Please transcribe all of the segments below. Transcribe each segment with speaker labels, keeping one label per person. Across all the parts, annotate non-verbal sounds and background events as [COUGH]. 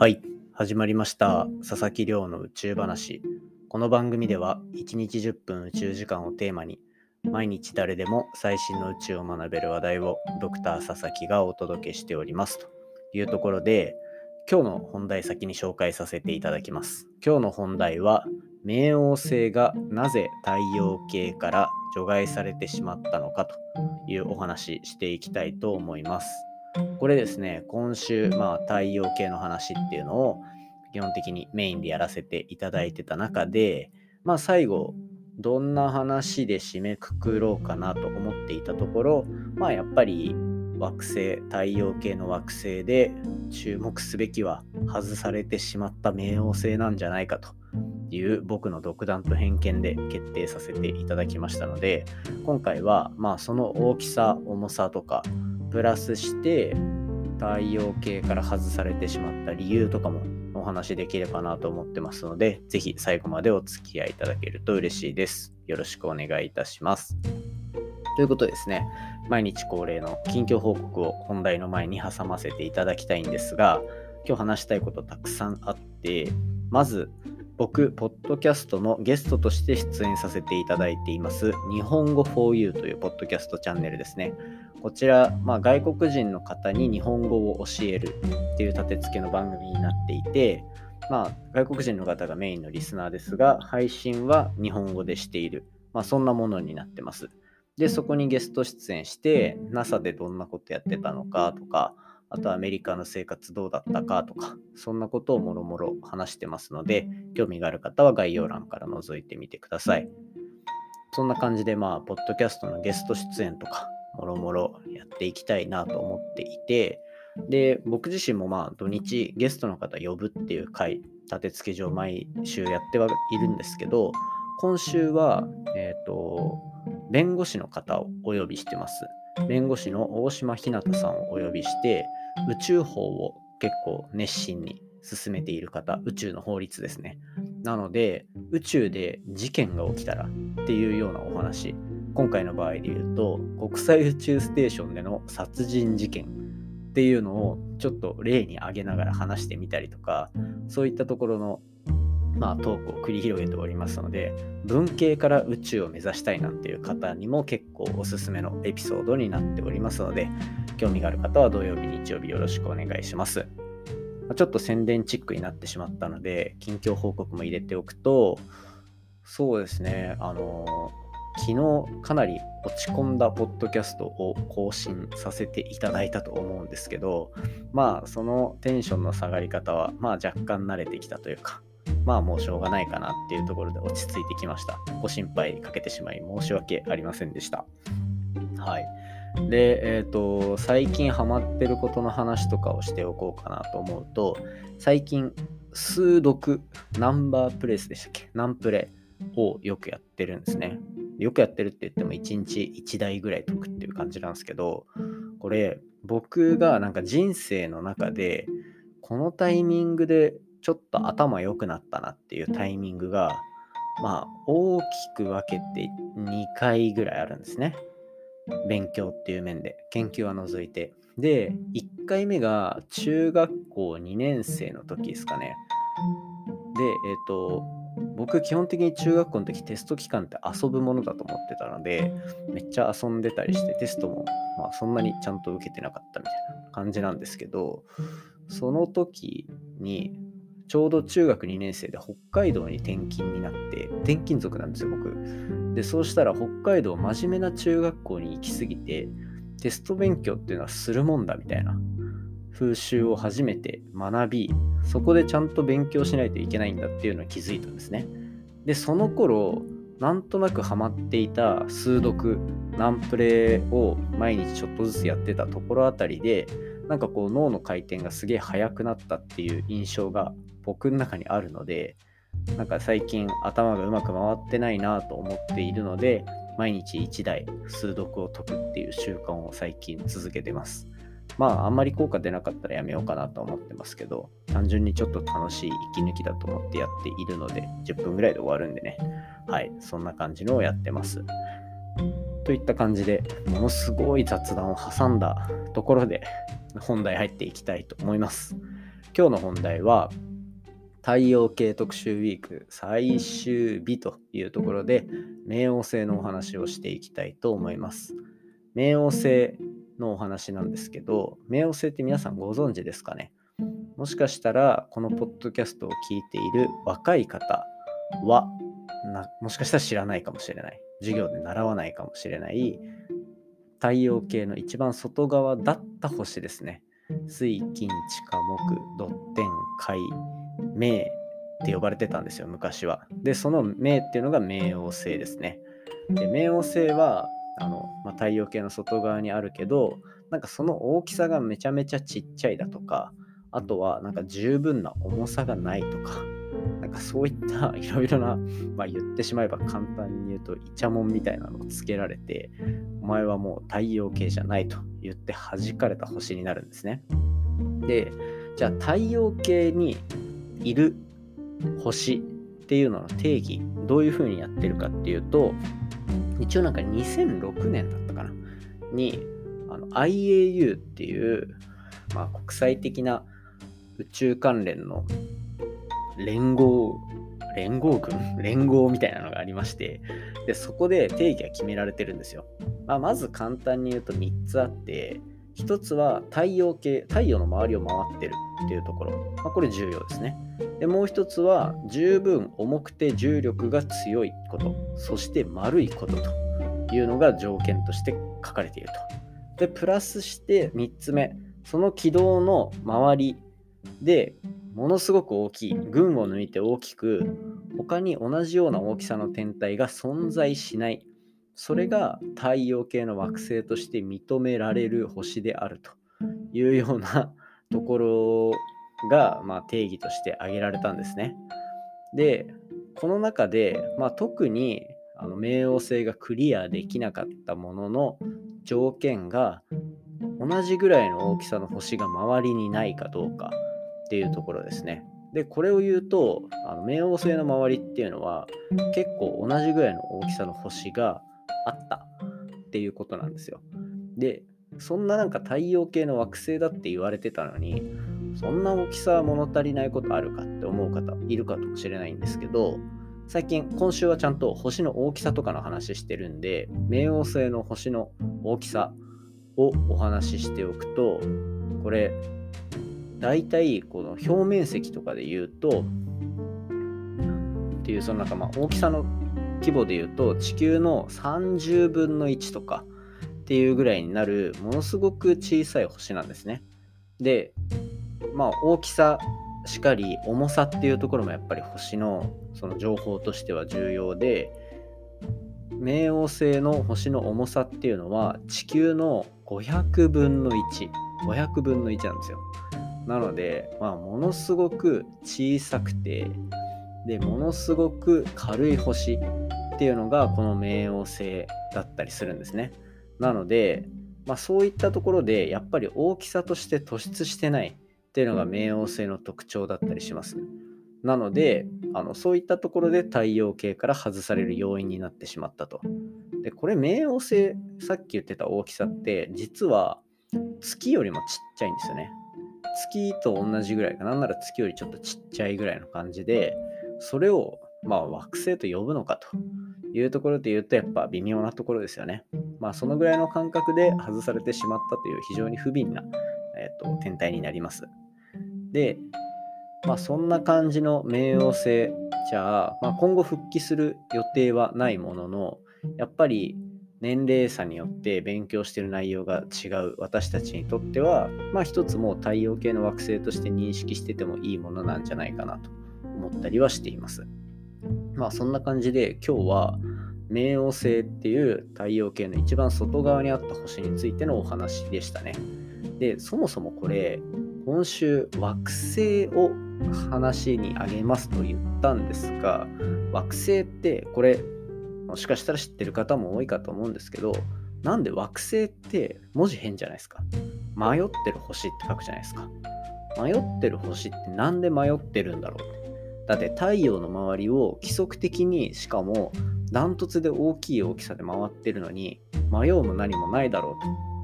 Speaker 1: はい、始まりました。佐々木亮の宇宙話。この番組では、1日10分宇宙時間をテーマに、毎日誰でも最新の宇宙を学べる話題をドクター佐々木がお届けしております。というところで、今日の本題先に紹介させていただきます。今日の本題は、冥王星がなぜ太陽系から除外されてしまったのかというお話していきたいと思います。これですね、今週、まあ、太陽系の話っていうのを基本的にメインでやらせていただいてた中で、まあ、最後、どんな話で締めくくろうかなと思っていたところ、まあ、やっぱり惑星、太陽系の惑星で注目すべきは外されてしまった冥王星なんじゃないかという僕の独断と偏見で決定させていただきましたので、今回は、まあ、その大きさ、重さとか、プラスして太陽系から外されてしまった理由とかもお話しできればなと思ってますので、ぜひ最後までお付き合いいただけると嬉しいです。よろしくお願いいたします。ということでですね、毎日恒例の近況報告を本題の前に挟ませていただきたいんですが、今日話したいことたくさんあって、まず、僕、ポッドキャストのゲストとして出演させていただいています、日本語 4U というポッドキャストチャンネルですね。こちら、まあ、外国人の方に日本語を教えるっていう立て付けの番組になっていて、まあ、外国人の方がメインのリスナーですが、配信は日本語でしている、まあ、そんなものになってます。で、そこにゲスト出演して、NASA でどんなことやってたのかとか、あとアメリカの生活どうだったかとか、そんなことをもろもろ話してますので、興味がある方は概要欄から覗いてみてください。そんな感じで、まあ、ポッドキャストのゲスト出演とか、もろもろやっていきたいなと思っていて、で、僕自身もまあ土日ゲストの方呼ぶっていう回、立て付け上毎週やってはいるんですけど、今週は、えっ、と、弁護士の方をお呼びしてます。弁護士の大島ひなたさんをお呼びして、宇宙法を結構熱心に進めている方、宇宙の法律ですね。なので、宇宙で事件が起きたらっていうようなお話、今回の場合で言うと国際宇宙ステーションでの殺人事件っていうのをちょっと例に挙げながら話してみたりとかそういったところのまあトークを繰り広げておりますので文系から宇宙を目指したいなんていう方にも結構おすすめのエピソードになっておりますので興味がある方は土曜日日曜日よろしくお願いします。ちょっと宣伝チックになってしまったので近況報告も入れておくとそうですねあの昨日かなり落ち込んだポッドキャストを更新させていただいたと思うんですけどまあそのテンションの下がり方はまあ若干慣れてきたというかまあもうしょうがないかなっていうところで落ち着いてきました。ご心配かけてしまい申し訳ありませんでした。はい。でえっ、ー、と最近ハマってることの話とかをしておこうかなと思うと最近数読ナンバープレスでしたっけ？ナンプレをよくやってるんですね。よくやってるって言っても1日1台ぐらい解くっていう感じなんですけど、これ僕がなんか人生の中でこのタイミングでちょっと頭良くなったなっていうタイミングがまあ大きく分けて2回ぐらいあるんですね。勉強っていう面で研究は除いて。で、1回目が中学校2年生の時ですかね。で、えっ、ー、と、僕基本的に中学校の時テスト期間って遊ぶものだと思ってたのでめっちゃ遊んでたりしてテストもまあそんなにちゃんと受けてなかったみたいな感じなんですけどその時にちょうど中学2年生で北海道に転勤になって転勤族なんですよ僕。でそうしたら北海道真面目な中学校に行き過ぎてテスト勉強っていうのはするもんだみたいな風習を初めて学びそこでちゃんと勉強しないといけないんだっていうのを気づいたんですね。で、その頃、なんとなくハマっていた数読、ナンプレを毎日ちょっとずつやってたところあたりで、なんかこう脳の回転がすげえ速くなったっていう印象が僕の中にあるので、なんか最近頭がうまく回ってないなと思っているので、毎日1台数読を解くっていう習慣を最近続けてます。まあ、あんまり効果出なかったらやめようかなと思ってますけど、単純にちょっと楽しい息抜きだと思ってやっているので、10分ぐらいで終わるんでね。はい、そんな感じのをやってます。といった感じで、ものすごい雑談を挟んだところで、本題入っていきたいと思います。今日の本題は太陽系特集ウィーク最終日というところで冥王星のお話をしていきたいと思います。冥王星のお話なんですけど、冥王星って皆さんご存知ですかね？もしかしたらこのポッドキャストを聞いている若い方はもしかしたら知らないかもしれない。授業で習わないかもしれない太陽系の一番外側だった星ですね。水金地下木土天海冥って呼ばれてたんですよ昔は。でその冥っていうのが冥王星ですね。で冥王星はあの、まあ、太陽系の外側にあるけどなんかその大きさがめちゃめちゃちっちゃいだとかあとはなんか十分な重さがないとかなんかそういった [LAUGHS] いろいろな、まあ、言ってしまえば簡単に言うとイチャモンみたいなのをつけられてお前はもう太陽系じゃないと言って弾かれた星になるんですね。でじゃあ太陽系にいる星っていうのの定義どういうふうにやってるかっていうと一応なんか2006年だったかな。にあの IAU っていう、まあ、国際的な宇宙関連の連合連合軍？[LAUGHS] 連合みたいなのがありましてでそこで定義が決められてるんですよ、まあ、まず簡単に言うと3つあって1つは太陽系太陽の周りを回ってるっていうところ、まあ、これ重要ですね。でもう1つは十分重くて重力が強いこと。そして丸いことというのが条件として書かれていると。でプラスして3つ目。その軌道の周りでものすごく大きい群を抜いて大きく他に同じような大きさの天体が存在しない。それが太陽系の惑星として認められる星であるというようなところが、まあ、定義として挙げられたんですね。でこの中で、まあ、特にあの冥王星がクリアできなかったものの条件が同じぐらいの大きさの星が周りにないかどうかっていうところですね。で、これを言うと、あの冥王星の周りっていうのは結構同じぐらいの大きさの星があったっていうことなんですよ。で、そんななんか太陽系の惑星だって言われてたのに、そんな大きさは物足りないことあるかって思う方いるかもしれないんですけど、最近、今週はちゃんと星の大きさとかの話してるんで、冥王星の星の大きさをお話ししておくと、これ、大体この表面積とかで言うとっていうそのなんかまあ大きさの規模で言うと地球の30分の1とかっていうぐらいになるものすごく小さい星なんですね。でまあ大きさしかり重さっていうところもやっぱり星のその情報としては重要で冥王星の星の重さっていうのは地球の500分の1500分の1なんですよ。なので、まあ、ものすごく小さくて、で、ものすごく軽い星っていうのがこの冥王星だったりするんですね。なので、まあ、そういったところでやっぱり大きさとして突出してないっていうのが冥王星の特徴だったりします。なのであのそういったところで太陽系から外される要因になってしまったと。でこれ冥王星さっき言ってた大きさって実は月よりもちっちゃいんですよね。月と同じぐらいかなんなら月よりちょっとちっちゃいぐらいの感じでそれをまあ惑星と呼ぶのかというところで言うとやっぱ微妙なところですよね。まあそのぐらいの感覚で外されてしまったという非常に不憫な、えーと、天体になります。で、まあそんな感じの冥王星じゃあ、まあ、今後復帰する予定はないもののやっぱり年齢差によって勉強してる内容が違う私たちにとっては、まあ一つもう太陽系の惑星として認識しててもいいものなんじゃないかなと思ったりはしています。まあそんな感じで今日は冥王星っていう太陽系の一番外側にあった星についてのお話でしたね。で、そもそもこれ、今週惑星を話にあげますと言ったんですが、惑星ってこれもしかしたら知ってる方も多いかと思うんですけど、なんで惑星って文字変じゃないですか？迷ってる星って書くじゃないですか？迷ってる星ってなんで迷ってるんだろう？だって太陽の周りを規則的にしかもダントツで大きい大きさで回ってるのに迷うも何もないだろ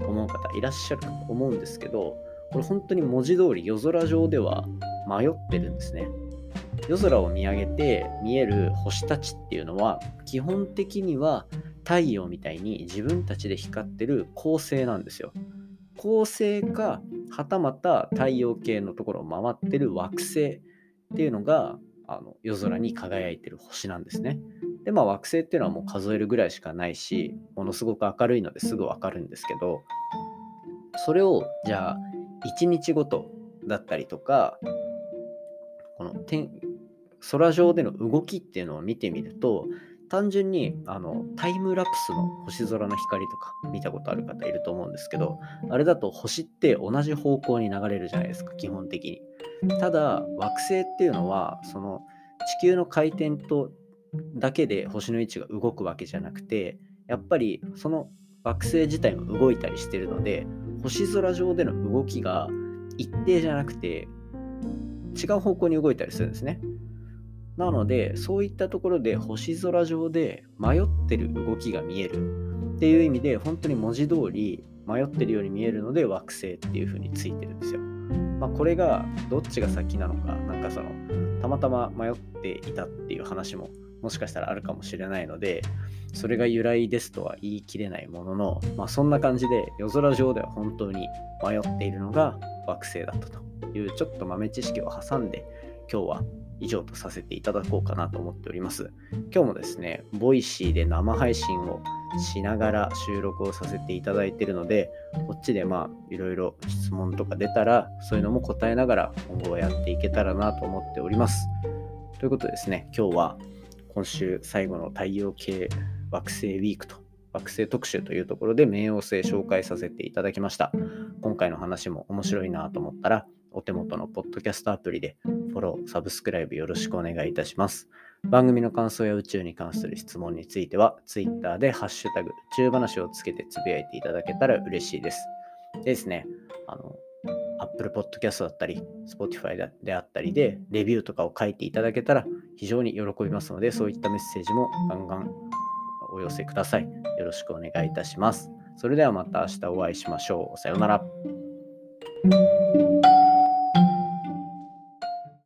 Speaker 1: うと思う方いらっしゃると思うんですけどこれ本当に文字通り夜空上では迷ってるんですね。夜空を見上げて見える星たちっていうのは基本的には太陽みたいに自分たちで光ってる恒星なんですよ。恒星かはたまた太陽系のところを回ってる惑星っていうのがあの夜空に輝いてる星なんですね。でまあ惑星っていうのはもう数えるぐらいしかないしものすごく明るいのですぐわかるんですけどそれをじゃあ1日ごとだったりとかこの天空上での動きっていうのを見てみると単純にあのタイムラプスの星空の光とか見たことある方いると思うんですけどあれだと星って同じ方向に流れるじゃないですか基本的に。ただ惑星っていうのはその地球の回転とだけで星の位置が動くわけじゃなくてやっぱりその惑星自体も動いたりしてるので星空上での動きが一定じゃなくて違う方向に動いたりするんですね。なのでそういったところで星空上で迷ってる動きが見えるっていう意味で本当に文字通り迷ってるように見えるので惑星っていう風についてるんですよ。まあ、これがどっちが先なのかなんかそのたまたま迷っていたっていう話ももしかしたらあるかもしれないのでそれが由来ですとは言い切れないものの、まあ、そんな感じで夜空上では本当に迷っているのが惑星だったというちょっと豆知識を挟んで今日は以上とさせていただこうかなと思っております。今日もですね、 Voicy で生配信をしながら収録をさせていただいているので、こっちでまあいろいろ質問とか出たら、そういうのも答えながら今後はやっていけたらなと思っております。ということでですね、今日は今週最後の太陽系惑星ウィークと惑星特集というところで冥王星紹介させていただきました。今回の話も面白いなと思ったら、お手元のポッドキャストアプリでフォロー、サブスクライブよろしくお願いいたします。番組の感想や宇宙に関する質問については、Twitter でハッシュタグ、宇宙話をつけてつぶやいていただけたら嬉しいです。でですね、あの、Apple Podcast だったり、Spotify であったりで、レビューとかを書いていただけたら非常に喜びますので、そういったメッセージもガンガンお寄せください。よろしくお願いいたします。それではまた明日お会いしましょう。さようなら。